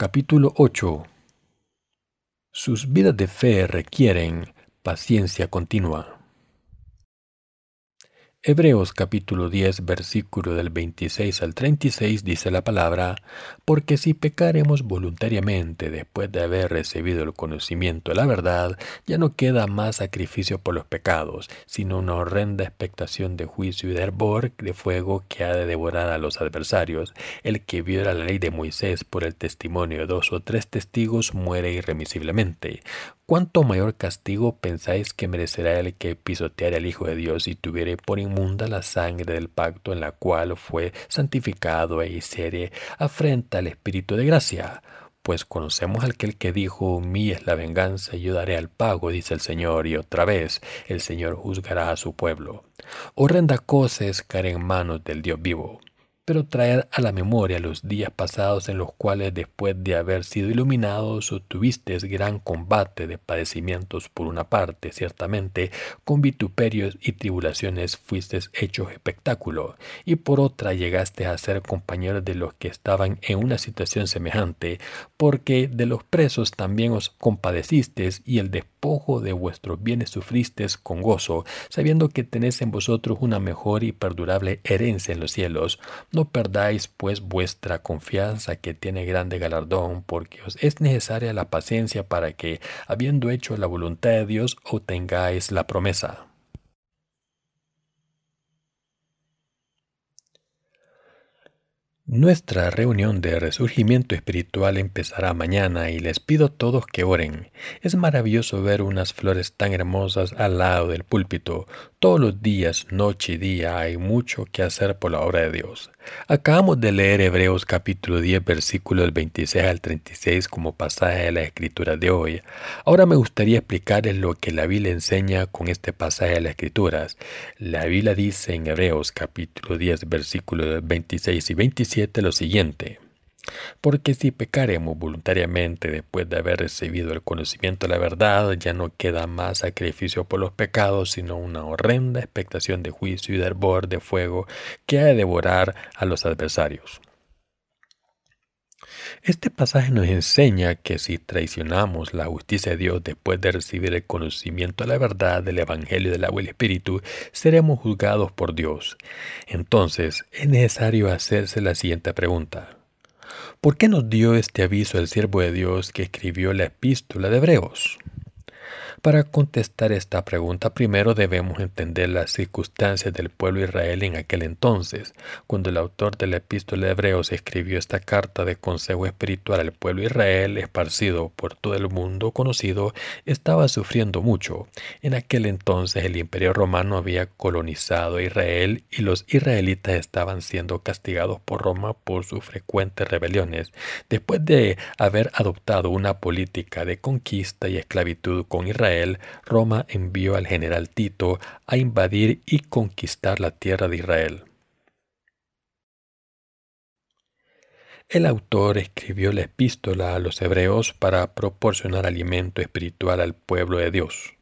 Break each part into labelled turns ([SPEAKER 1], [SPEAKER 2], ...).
[SPEAKER 1] Capítulo 8 Sus vidas de fe requieren paciencia continua. Hebreos capítulo 10 versículo del 26 al 36 dice la palabra, porque si pecaremos voluntariamente después de haber recibido el conocimiento de la verdad, ya no queda más sacrificio por los pecados, sino una horrenda expectación de juicio y de hervor de fuego que ha de devorar a los adversarios. El que viola la ley de Moisés por el testimonio de dos o tres testigos muere irremisiblemente. ¿Cuánto mayor castigo pensáis que merecerá el que pisoteare al Hijo de Dios y tuviere por inmunda la sangre del pacto en la cual fue santificado e hiciere afrenta al Espíritu de gracia? Pues conocemos al que dijo, mí es la venganza y yo daré al pago, dice el Señor, y otra vez el Señor juzgará a su pueblo. Horrenda cosa es caer en manos del Dios vivo pero traer a la memoria los días pasados en los cuales después de haber sido iluminados tuvisteis gran combate de padecimientos por una parte, ciertamente, con vituperios y tribulaciones fuisteis hechos espectáculo, y por otra llegaste a ser compañeros de los que estaban en una situación semejante, porque de los presos también os compadecisteis y el despojo de vuestros bienes sufristeis con gozo, sabiendo que tenéis en vosotros una mejor y perdurable herencia en los cielos, perdáis pues vuestra confianza que tiene grande galardón, porque os es necesaria la paciencia para que, habiendo hecho la voluntad de Dios, obtengáis la promesa. Nuestra reunión de resurgimiento espiritual empezará mañana y les pido a todos que oren. Es maravilloso ver unas flores tan hermosas al lado del púlpito. Todos los días, noche y día, hay mucho que hacer por la obra de Dios. Acabamos de leer Hebreos capítulo 10 versículos 26 al 36 como pasaje de la escritura de hoy. Ahora me gustaría explicarles lo que la Biblia enseña con este pasaje de las escrituras. La Biblia dice en Hebreos capítulo 10 versículos 26 y 27 lo siguiente. Porque si pecaremos voluntariamente después de haber recibido el conocimiento de la verdad, ya no queda más sacrificio por los pecados, sino una horrenda expectación de juicio y de hervor de fuego que ha de devorar a los adversarios. Este pasaje nos enseña que si traicionamos la justicia de Dios después de recibir el conocimiento de la verdad del Evangelio del agua y el Espíritu, seremos juzgados por Dios. Entonces es necesario hacerse la siguiente pregunta. ¿Por qué nos dio este aviso el siervo de Dios que escribió la epístola de Hebreos? Para contestar esta pregunta primero debemos entender las circunstancias del pueblo Israel en aquel entonces, cuando el autor de la epístola de Hebreos escribió esta carta de consejo espiritual al pueblo Israel esparcido por todo el mundo conocido, estaba sufriendo mucho. En aquel entonces el imperio romano había colonizado Israel y los israelitas estaban siendo castigados por Roma por sus frecuentes rebeliones. Después de haber adoptado una política de conquista y esclavitud con Israel, Roma envió al general Tito a invadir y conquistar la tierra de Israel. El autor escribió la epístola a los hebreos para proporcionar alimento espiritual al pueblo de Dios.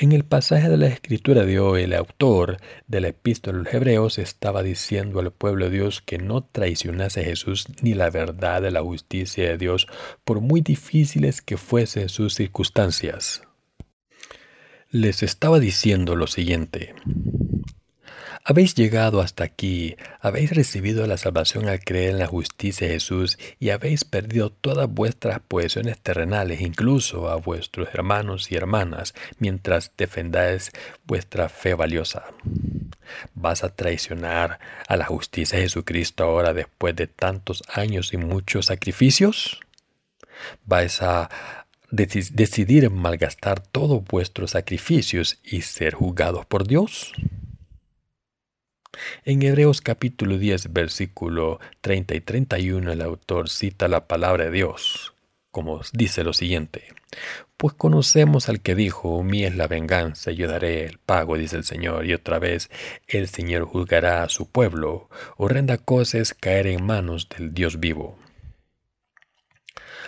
[SPEAKER 1] En el pasaje de la Escritura de hoy, el autor de la epístola de los Hebreos estaba diciendo al pueblo de Dios que no traicionase a Jesús ni la verdad de la justicia de Dios, por muy difíciles que fuesen sus circunstancias. Les estaba diciendo lo siguiente. Habéis llegado hasta aquí, habéis recibido la salvación al creer en la justicia de Jesús y habéis perdido todas vuestras posesiones terrenales, incluso a vuestros hermanos y hermanas, mientras defendáis vuestra fe valiosa. ¿Vas a traicionar a la justicia de Jesucristo ahora después de tantos años y muchos sacrificios? ¿Vais a decidir malgastar todos vuestros sacrificios y ser juzgados por Dios? En Hebreos capítulo 10, versículo 30 y 31, el autor cita la palabra de Dios, como dice lo siguiente. Pues conocemos al que dijo, mí es la venganza, yo daré el pago, dice el Señor, y otra vez el Señor juzgará a su pueblo. Horrenda cosa es caer en manos del Dios vivo.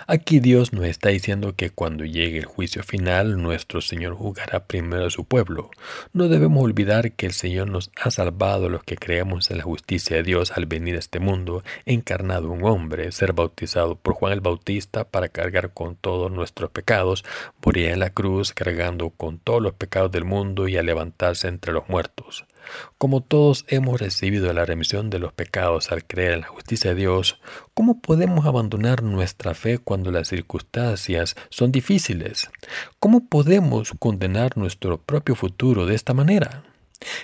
[SPEAKER 1] Aquí Dios nos está diciendo que cuando llegue el juicio final, nuestro Señor juzgará primero a su pueblo. No debemos olvidar que el Señor nos ha salvado los que creemos en la justicia de Dios al venir a este mundo, encarnado un hombre, ser bautizado por Juan el Bautista para cargar con todos nuestros pecados, morir en la cruz cargando con todos los pecados del mundo y a levantarse entre los muertos. Como todos hemos recibido la remisión de los pecados al creer en la justicia de Dios, ¿cómo podemos abandonar nuestra fe cuando las circunstancias son difíciles? ¿Cómo podemos condenar nuestro propio futuro de esta manera?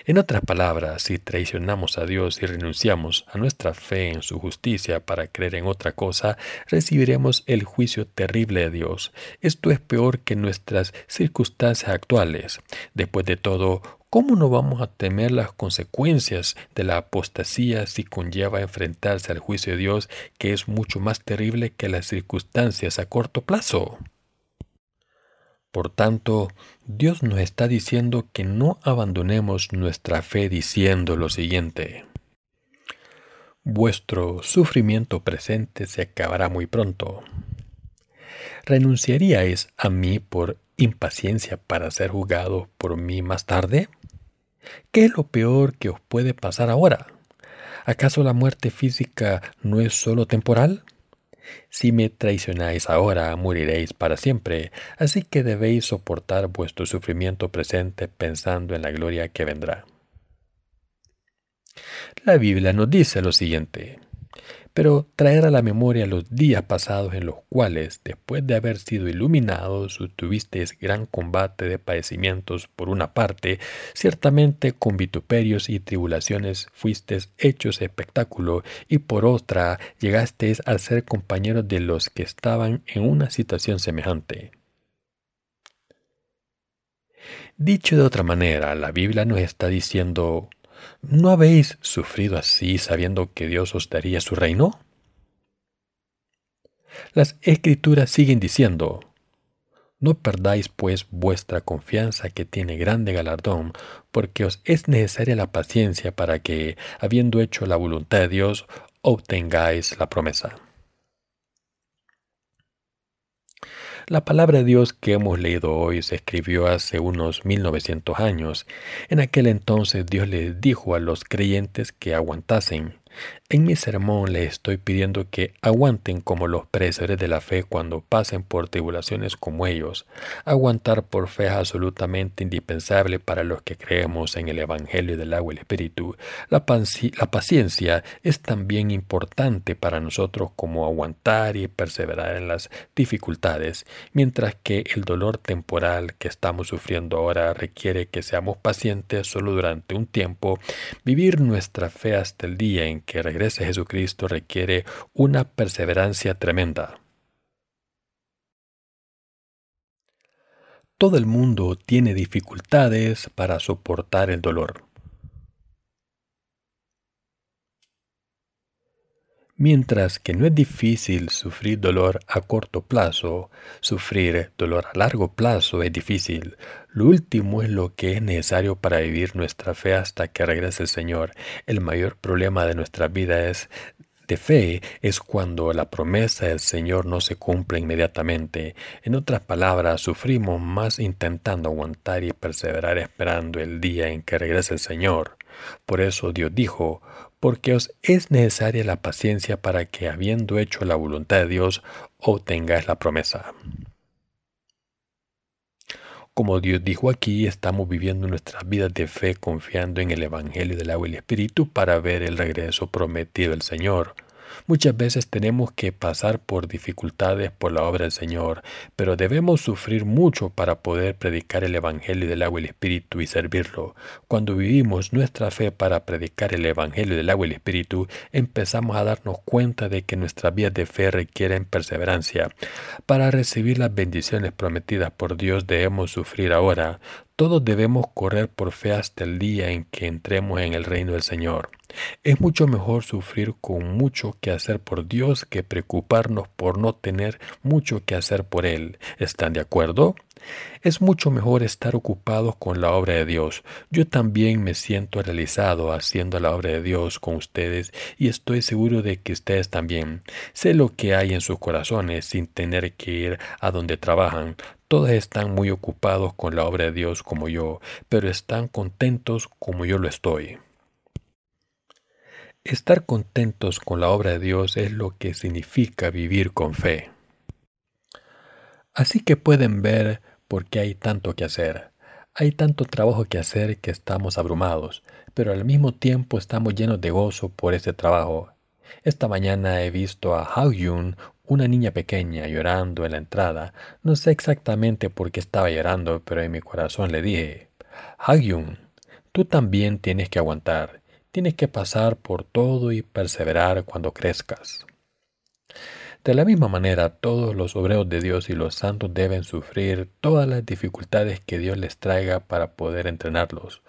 [SPEAKER 1] En otras palabras, si traicionamos a Dios y renunciamos a nuestra fe en su justicia para creer en otra cosa, recibiremos el juicio terrible de Dios. Esto es peor que nuestras circunstancias actuales. Después de todo, ¿cómo no vamos a temer las consecuencias de la apostasía si conlleva enfrentarse al juicio de Dios que es mucho más terrible que las circunstancias a corto plazo? Por tanto, Dios nos está diciendo que no abandonemos nuestra fe diciendo lo siguiente. Vuestro sufrimiento presente se acabará muy pronto. ¿Renunciaríais a mí por impaciencia para ser juzgado por mí más tarde? ¿Qué es lo peor que os puede pasar ahora? ¿Acaso la muerte física no es solo temporal? Si me traicionáis ahora, moriréis para siempre, así que debéis soportar vuestro sufrimiento presente pensando en la gloria que vendrá. La Biblia nos dice lo siguiente pero traer a la memoria los días pasados en los cuales, después de haber sido iluminados, tuvisteis gran combate de padecimientos por una parte, ciertamente con vituperios y tribulaciones fuisteis hechos espectáculo, y por otra llegasteis a ser compañeros de los que estaban en una situación semejante. Dicho de otra manera, la Biblia nos está diciendo ¿No habéis sufrido así sabiendo que Dios os daría su reino? Las escrituras siguen diciendo, No perdáis pues vuestra confianza que tiene grande galardón, porque os es necesaria la paciencia para que, habiendo hecho la voluntad de Dios, obtengáis la promesa. La palabra de Dios que hemos leído hoy se escribió hace unos 1900 años. En aquel entonces Dios les dijo a los creyentes que aguantasen, en mi sermón les estoy pidiendo que aguanten como los presos de la fe cuando pasen por tribulaciones como ellos. Aguantar por fe es absolutamente indispensable para los que creemos en el Evangelio del agua y el Espíritu. La, la paciencia es también importante para nosotros como aguantar y perseverar en las dificultades, mientras que el dolor temporal que estamos sufriendo ahora requiere que seamos pacientes solo durante un tiempo, vivir nuestra fe hasta el día en que regrese Jesucristo requiere una perseverancia tremenda. Todo el mundo tiene dificultades para soportar el dolor. Mientras que no es difícil sufrir dolor a corto plazo, sufrir dolor a largo plazo es difícil. Lo último es lo que es necesario para vivir nuestra fe hasta que regrese el Señor. El mayor problema de nuestra vida es de fe es cuando la promesa del Señor no se cumple inmediatamente. En otras palabras, sufrimos más intentando aguantar y perseverar esperando el día en que regrese el Señor. Por eso Dios dijo, porque os es necesaria la paciencia para que, habiendo hecho la voluntad de Dios, obtengáis la promesa. Como Dios dijo aquí, estamos viviendo nuestras vidas de fe confiando en el Evangelio del agua y el Espíritu para ver el regreso prometido del Señor. Muchas veces tenemos que pasar por dificultades por la obra del Señor, pero debemos sufrir mucho para poder predicar el Evangelio del agua y el Espíritu y servirlo. Cuando vivimos nuestra fe para predicar el Evangelio del agua y el Espíritu, empezamos a darnos cuenta de que nuestras vidas de fe requieren perseverancia. Para recibir las bendiciones prometidas por Dios debemos sufrir ahora. Todos debemos correr por fe hasta el día en que entremos en el reino del Señor. Es mucho mejor sufrir con mucho que hacer por Dios que preocuparnos por no tener mucho que hacer por Él. ¿Están de acuerdo? Es mucho mejor estar ocupados con la obra de Dios. Yo también me siento realizado haciendo la obra de Dios con ustedes y estoy seguro de que ustedes también. Sé lo que hay en sus corazones sin tener que ir a donde trabajan. Todos están muy ocupados con la obra de Dios como yo, pero están contentos como yo lo estoy. Estar contentos con la obra de Dios es lo que significa vivir con fe. Así que pueden ver por qué hay tanto que hacer. Hay tanto trabajo que hacer que estamos abrumados, pero al mismo tiempo estamos llenos de gozo por ese trabajo. Esta mañana he visto a Hao-yun, una niña pequeña, llorando en la entrada. No sé exactamente por qué estaba llorando, pero en mi corazón le dije, Hao-yun, tú también tienes que aguantar. Tienes que pasar por todo y perseverar cuando crezcas. De la misma manera, todos los obreros de Dios y los santos deben sufrir todas las dificultades que Dios les traiga para poder entrenarlos.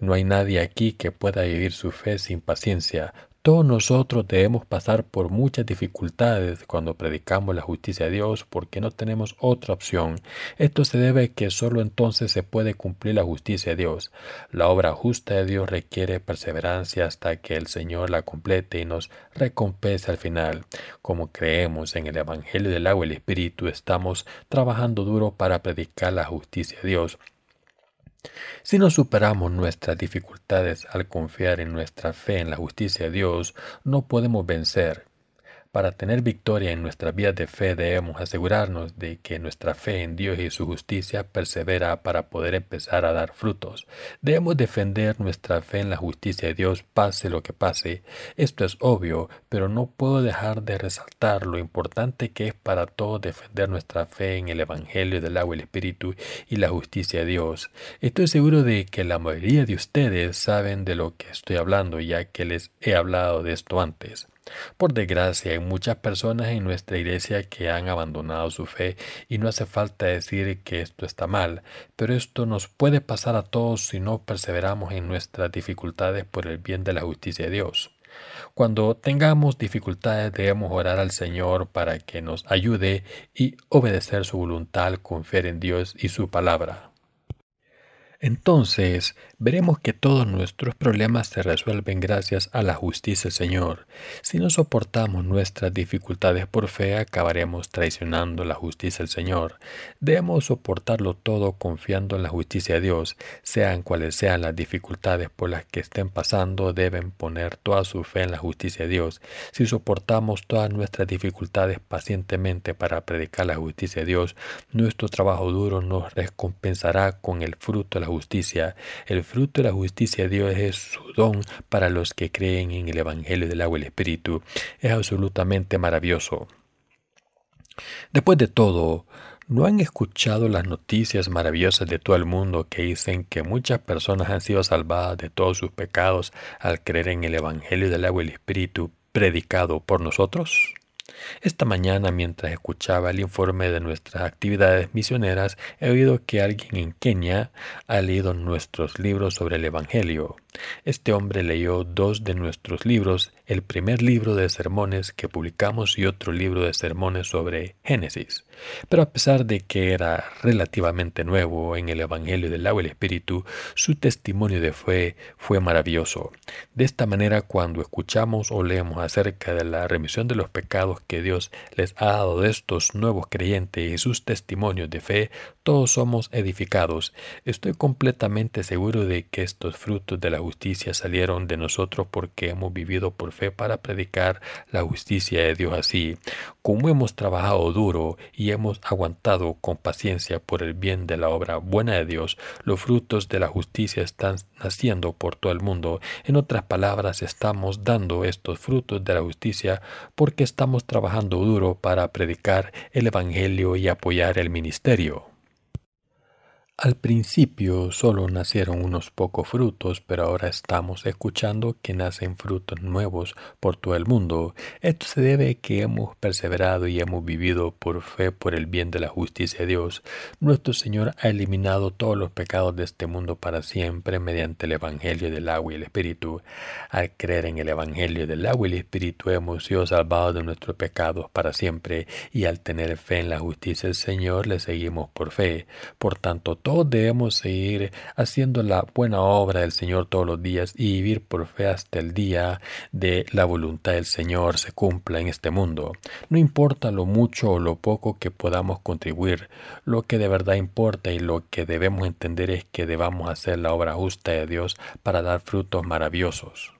[SPEAKER 1] No hay nadie aquí que pueda vivir su fe sin paciencia, todos nosotros debemos pasar por muchas dificultades cuando predicamos la justicia de Dios porque no tenemos otra opción. Esto se debe a que solo entonces se puede cumplir la justicia de Dios. La obra justa de Dios requiere perseverancia hasta que el Señor la complete y nos recompense al final. Como creemos en el Evangelio del agua y el Espíritu, estamos trabajando duro para predicar la justicia de Dios. Si no superamos nuestras dificultades al confiar en nuestra fe en la justicia de Dios, no podemos vencer. Para tener victoria en nuestra vida de fe debemos asegurarnos de que nuestra fe en Dios y su justicia persevera para poder empezar a dar frutos. Debemos defender nuestra fe en la justicia de Dios pase lo que pase. Esto es obvio, pero no puedo dejar de resaltar lo importante que es para todos defender nuestra fe en el Evangelio del agua y el Espíritu y la justicia de Dios. Estoy seguro de que la mayoría de ustedes saben de lo que estoy hablando ya que les he hablado de esto antes. Por desgracia, hay muchas personas en nuestra iglesia que han abandonado su fe y no hace falta decir que esto está mal, pero esto nos puede pasar a todos si no perseveramos en nuestras dificultades por el bien de la justicia de Dios. Cuando tengamos dificultades debemos orar al Señor para que nos ayude y obedecer su voluntad, confiar en Dios y su palabra. Entonces veremos que todos nuestros problemas se resuelven gracias a la justicia del Señor. Si no soportamos nuestras dificultades por fe, acabaremos traicionando la justicia del Señor. Debemos soportarlo todo confiando en la justicia de Dios. Sean cuales sean las dificultades por las que estén pasando, deben poner toda su fe en la justicia de Dios. Si soportamos todas nuestras dificultades pacientemente para predicar la justicia de Dios, nuestro trabajo duro nos recompensará con el fruto de la justicia. El fruto de la justicia de Dios es su don para los que creen en el Evangelio del agua y el Espíritu. Es absolutamente maravilloso. Después de todo, ¿no han escuchado las noticias maravillosas de todo el mundo que dicen que muchas personas han sido salvadas de todos sus pecados al creer en el Evangelio del agua y el Espíritu predicado por nosotros? Esta mañana, mientras escuchaba el informe de nuestras actividades misioneras, he oído que alguien en Kenia ha leído nuestros libros sobre el Evangelio. Este hombre leyó dos de nuestros libros, el primer libro de sermones que publicamos y otro libro de sermones sobre Génesis. Pero a pesar de que era relativamente nuevo en el Evangelio del agua y el Espíritu, su testimonio de fe fue maravilloso. De esta manera, cuando escuchamos o leemos acerca de la remisión de los pecados que Dios les ha dado de estos nuevos creyentes y sus testimonios de fe, todos somos edificados. Estoy completamente seguro de que estos frutos de la justicia salieron de nosotros porque hemos vivido por fe para predicar la justicia de Dios así. Como hemos trabajado duro y hemos aguantado con paciencia por el bien de la obra buena de Dios, los frutos de la justicia están naciendo por todo el mundo. En otras palabras, estamos dando estos frutos de la justicia porque estamos trabajando duro para predicar el Evangelio y apoyar el ministerio. Al principio solo nacieron unos pocos frutos, pero ahora estamos escuchando que nacen frutos nuevos por todo el mundo. Esto se debe a que hemos perseverado y hemos vivido por fe por el bien de la justicia de Dios. Nuestro Señor ha eliminado todos los pecados de este mundo para siempre mediante el Evangelio del agua y el Espíritu. Al creer en el Evangelio del agua y el Espíritu hemos sido salvados de nuestros pecados para siempre y al tener fe en la justicia del Señor le seguimos por fe. Por tanto, todos debemos seguir haciendo la buena obra del Señor todos los días y vivir por fe hasta el día de la voluntad del Señor se cumpla en este mundo. No importa lo mucho o lo poco que podamos contribuir, lo que de verdad importa y lo que debemos entender es que debamos hacer la obra justa de Dios para dar frutos maravillosos.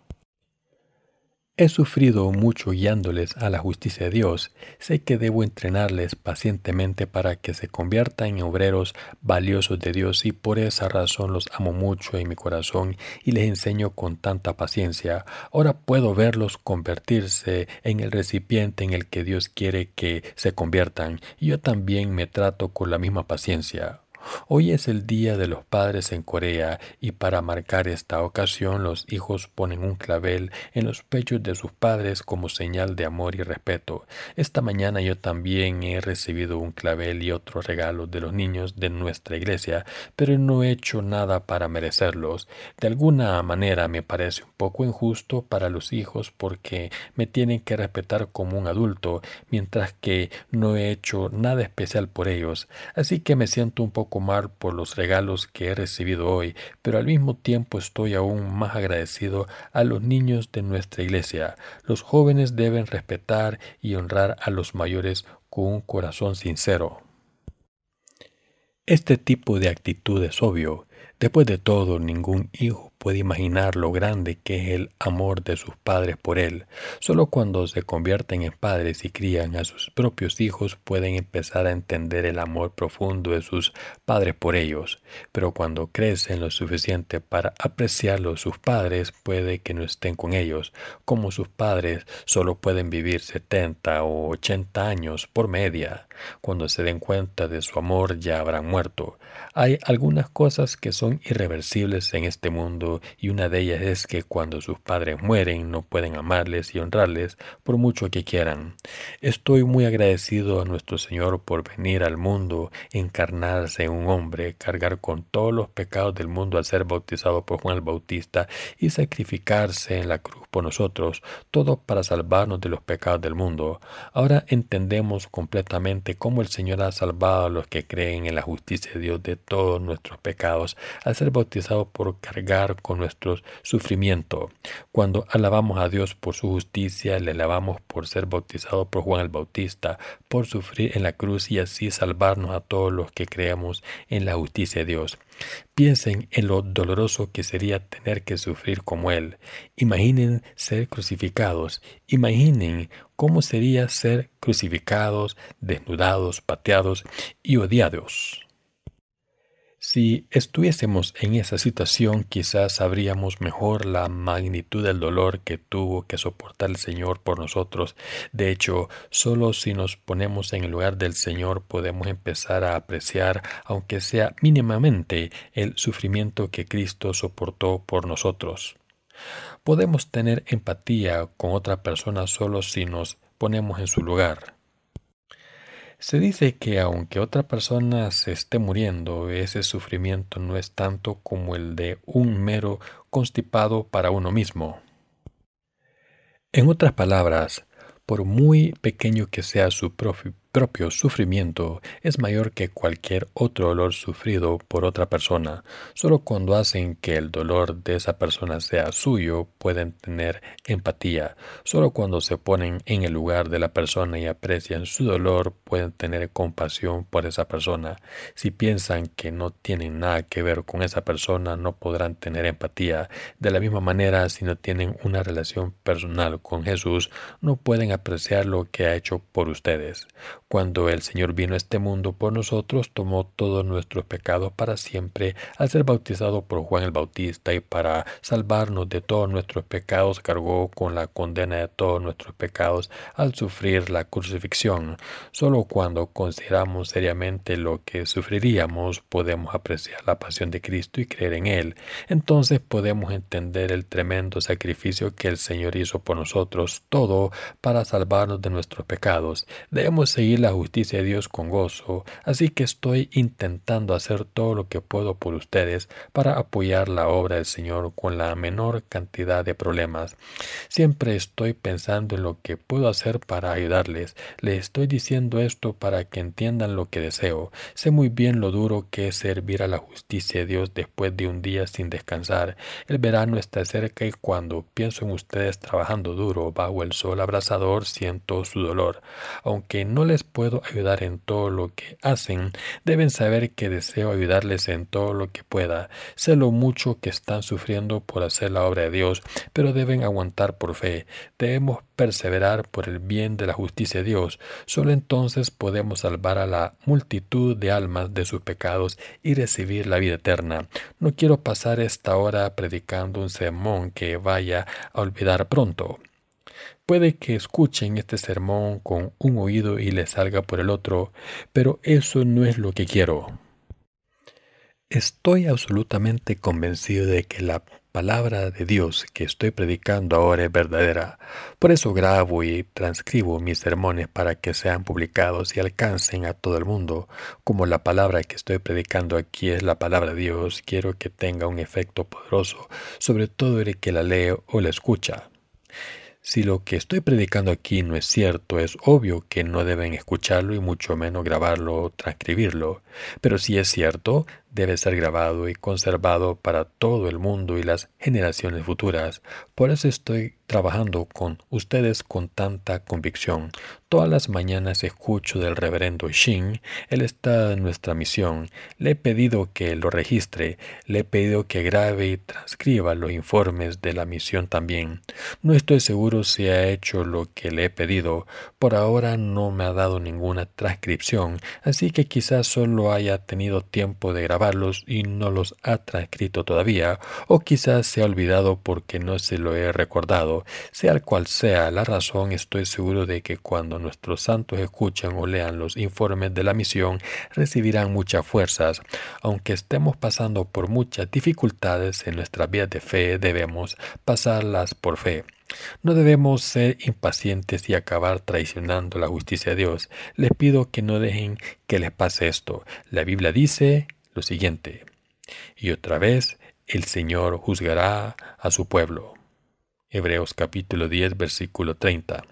[SPEAKER 1] He sufrido mucho guiándoles a la justicia de Dios. Sé que debo entrenarles pacientemente para que se conviertan en obreros valiosos de Dios y por esa razón los amo mucho en mi corazón y les enseño con tanta paciencia. Ahora puedo verlos convertirse en el recipiente en el que Dios quiere que se conviertan yo también me trato con la misma paciencia. Hoy es el Día de los Padres en Corea y para marcar esta ocasión los hijos ponen un clavel en los pechos de sus padres como señal de amor y respeto. Esta mañana yo también he recibido un clavel y otros regalos de los niños de nuestra iglesia, pero no he hecho nada para merecerlos. De alguna manera me parece un poco injusto para los hijos porque me tienen que respetar como un adulto, mientras que no he hecho nada especial por ellos. Así que me siento un poco mal por los regalos que he recibido hoy, pero al mismo tiempo estoy aún más agradecido a los niños de nuestra iglesia. Los jóvenes deben respetar y honrar a los mayores con un corazón sincero. Este tipo de actitud es obvio. Después de todo, ningún hijo puede imaginar lo grande que es el amor de sus padres por él. Solo cuando se convierten en padres y crían a sus propios hijos pueden empezar a entender el amor profundo de sus padres por ellos. Pero cuando crecen lo suficiente para apreciarlo sus padres, puede que no estén con ellos. Como sus padres solo pueden vivir 70 o 80 años por media. Cuando se den cuenta de su amor ya habrán muerto. Hay algunas cosas que son irreversibles en este mundo y una de ellas es que cuando sus padres mueren no pueden amarles y honrarles por mucho que quieran. Estoy muy agradecido a nuestro Señor por venir al mundo, encarnarse en un hombre, cargar con todos los pecados del mundo al ser bautizado por Juan el Bautista y sacrificarse en la cruz por nosotros, todo para salvarnos de los pecados del mundo. Ahora entendemos completamente cómo el Señor ha salvado a los que creen en la justicia de Dios de todos nuestros pecados al ser bautizado por cargar con nuestro sufrimiento. Cuando alabamos a Dios por su justicia, le alabamos por ser bautizado por Juan el Bautista, por sufrir en la cruz y así salvarnos a todos los que creemos en la justicia de Dios. Piensen en lo doloroso que sería tener que sufrir como Él. Imaginen ser crucificados. Imaginen cómo sería ser crucificados, desnudados, pateados y odiados. Si estuviésemos en esa situación, quizás sabríamos mejor la magnitud del dolor que tuvo que soportar el Señor por nosotros. De hecho, solo si nos ponemos en el lugar del Señor podemos empezar a apreciar, aunque sea mínimamente, el sufrimiento que Cristo soportó por nosotros. Podemos tener empatía con otra persona solo si nos ponemos en su lugar. Se dice que aunque otra persona se esté muriendo, ese sufrimiento no es tanto como el de un mero constipado para uno mismo. En otras palabras, por muy pequeño que sea su propio sufrimiento, es mayor que cualquier otro dolor sufrido por otra persona. Solo cuando hacen que el dolor de esa persona sea suyo, pueden tener empatía. Solo cuando se ponen en el lugar de la persona y aprecian su dolor, pueden tener compasión por esa persona. Si piensan que no tienen nada que ver con esa persona, no podrán tener empatía. De la misma manera, si no tienen una relación personal con Jesús, no pueden apreciar lo que ha hecho por ustedes. Cuando el Señor vino a este mundo por nosotros, tomó todos nuestros pecados para siempre al ser bautizado por Juan el Bautista y para salvarnos de todos nuestros pecados cargó con la condena de todos nuestros pecados al sufrir la crucifixión. Solo cuando consideramos seriamente lo que sufriríamos podemos apreciar la pasión de Cristo y creer en Él. Entonces podemos entender el tremendo sacrificio que el Señor hizo por nosotros, todo para salvarnos de nuestros pecados. Debemos seguir la justicia de Dios con gozo, así que estoy intentando hacer todo lo que puedo por ustedes para apoyar la obra del Señor con la menor cantidad de problemas. Siempre estoy pensando en lo que puedo hacer para ayudarles. Les estoy diciendo esto para que entiendan lo que deseo. Sé muy bien lo duro que es servir a la justicia de Dios después de un día sin descansar. El verano está cerca y cuando pienso en ustedes trabajando duro bajo el sol abrasador siento su dolor. Aunque no les puedo ayudar en todo lo que hacen, deben saber que deseo ayudarles en todo lo que pueda. Sé lo mucho que están sufriendo por hacer la obra de Dios, pero deben aguantar por fe. Debemos perseverar por el bien de la justicia de Dios. Solo entonces podemos salvar a la multitud de almas de sus pecados y recibir la vida eterna. No quiero pasar esta hora predicando un sermón que vaya a olvidar pronto. Puede que escuchen este sermón con un oído y les salga por el otro, pero eso no es lo que quiero. Estoy absolutamente convencido de que la palabra de Dios que estoy predicando ahora es verdadera. Por eso grabo y transcribo mis sermones para que sean publicados y alcancen a todo el mundo. Como la palabra que estoy predicando aquí es la palabra de Dios, quiero que tenga un efecto poderoso, sobre todo el que la lee o la escucha. Si lo que estoy predicando aquí no es cierto, es obvio que no deben escucharlo y mucho menos grabarlo o transcribirlo. Pero si es cierto, debe ser grabado y conservado para todo el mundo y las generaciones futuras. Por eso estoy trabajando con ustedes con tanta convicción. Todas las mañanas escucho del reverendo Shin. Él está en nuestra misión. Le he pedido que lo registre. Le he pedido que grabe y transcriba los informes de la misión también. No estoy seguro si ha hecho lo que le he pedido. Por ahora no me ha dado ninguna transcripción, así que quizás solo haya tenido tiempo de grabar y no los ha transcrito todavía, o quizás se ha olvidado porque no se lo he recordado. Sea cual sea la razón, estoy seguro de que cuando nuestros santos escuchan o lean los informes de la misión, recibirán muchas fuerzas. Aunque estemos pasando por muchas dificultades en nuestra vida de fe, debemos pasarlas por fe. No debemos ser impacientes y acabar traicionando la justicia de Dios. Les pido que no dejen que les pase esto. La Biblia dice lo siguiente, y otra vez el Señor juzgará a su pueblo. Hebreos capítulo 10 versículo 30.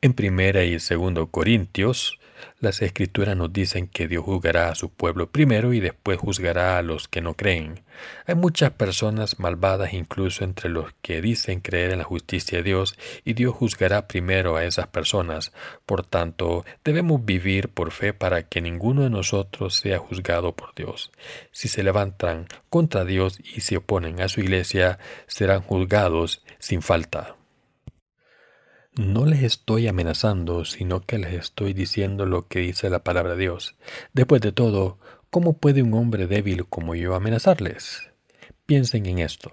[SPEAKER 1] En primera y segundo Corintios las escrituras nos dicen que Dios juzgará a su pueblo primero y después juzgará a los que no creen. Hay muchas personas malvadas incluso entre los que dicen creer en la justicia de Dios y Dios juzgará primero a esas personas. Por tanto, debemos vivir por fe para que ninguno de nosotros sea juzgado por Dios. Si se levantan contra Dios y se oponen a su iglesia, serán juzgados sin falta. No les estoy amenazando, sino que les estoy diciendo lo que dice la palabra de Dios. Después de todo, ¿cómo puede un hombre débil como yo amenazarles? Piensen en esto.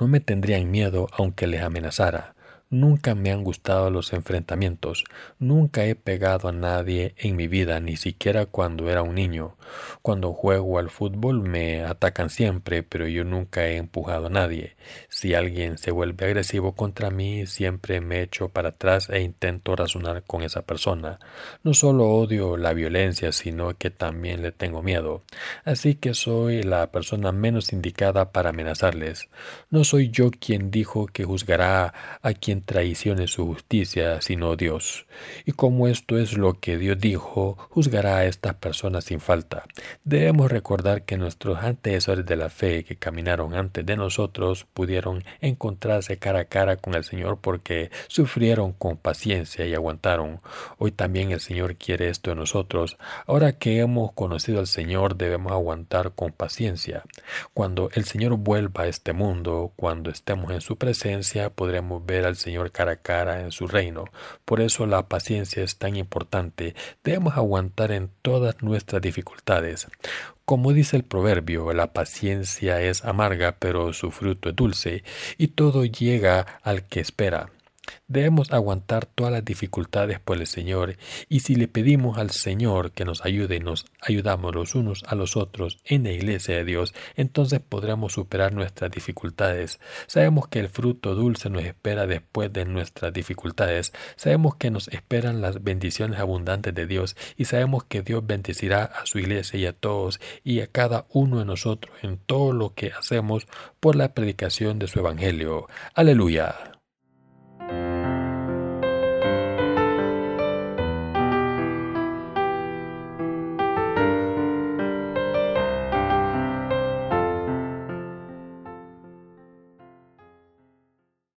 [SPEAKER 1] No me tendrían miedo aunque les amenazara. Nunca me han gustado los enfrentamientos, nunca he pegado a nadie en mi vida, ni siquiera cuando era un niño. Cuando juego al fútbol me atacan siempre, pero yo nunca he empujado a nadie. Si alguien se vuelve agresivo contra mí, siempre me echo para atrás e intento razonar con esa persona. No solo odio la violencia, sino que también le tengo miedo. Así que soy la persona menos indicada para amenazarles. No soy yo quien dijo que juzgará a quien traicione su justicia, sino Dios. Y como esto es lo que Dios dijo, juzgará a estas personas sin falta. Debemos recordar que nuestros antecesores de la fe que caminaron antes de nosotros pudieron encontrarse cara a cara con el Señor porque sufrieron con paciencia y aguantaron. Hoy también el Señor quiere esto de nosotros. Ahora que hemos conocido al Señor debemos aguantar con paciencia. Cuando el Señor vuelva a este mundo, cuando estemos en su presencia, podremos ver al Señor cara a cara en su reino. Por eso la paciencia es tan importante. Debemos aguantar en todas nuestras dificultades. Como dice el proverbio, la paciencia es amarga, pero su fruto es dulce, y todo llega al que espera. Debemos aguantar todas las dificultades por el Señor y si le pedimos al Señor que nos ayude y nos ayudamos los unos a los otros en la iglesia de Dios, entonces podremos superar nuestras dificultades. Sabemos que el fruto dulce nos espera después de nuestras dificultades. Sabemos que nos esperan las bendiciones abundantes de Dios y sabemos que Dios bendecirá a su iglesia y a todos y a cada uno de nosotros en todo lo que hacemos por la predicación de su Evangelio. Aleluya.